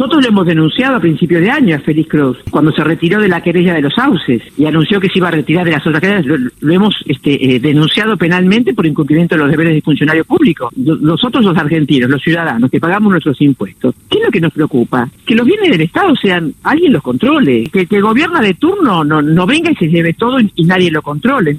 Nosotros lo hemos denunciado a principios de año a Félix Cruz, cuando se retiró de la querella de los sauces y anunció que se iba a retirar de las otras querellas. Lo, hemos este, eh, denunciado penalmente por incumplimiento de los deberes de funcionario público. Nosotros los argentinos, los ciudadanos, que pagamos nuestros impuestos, ¿qué es lo que nos preocupa? Que los bienes del Estado sean, alguien los controle, que el que gobierna de turno no, no venga y se lleve todo y nadie lo controle.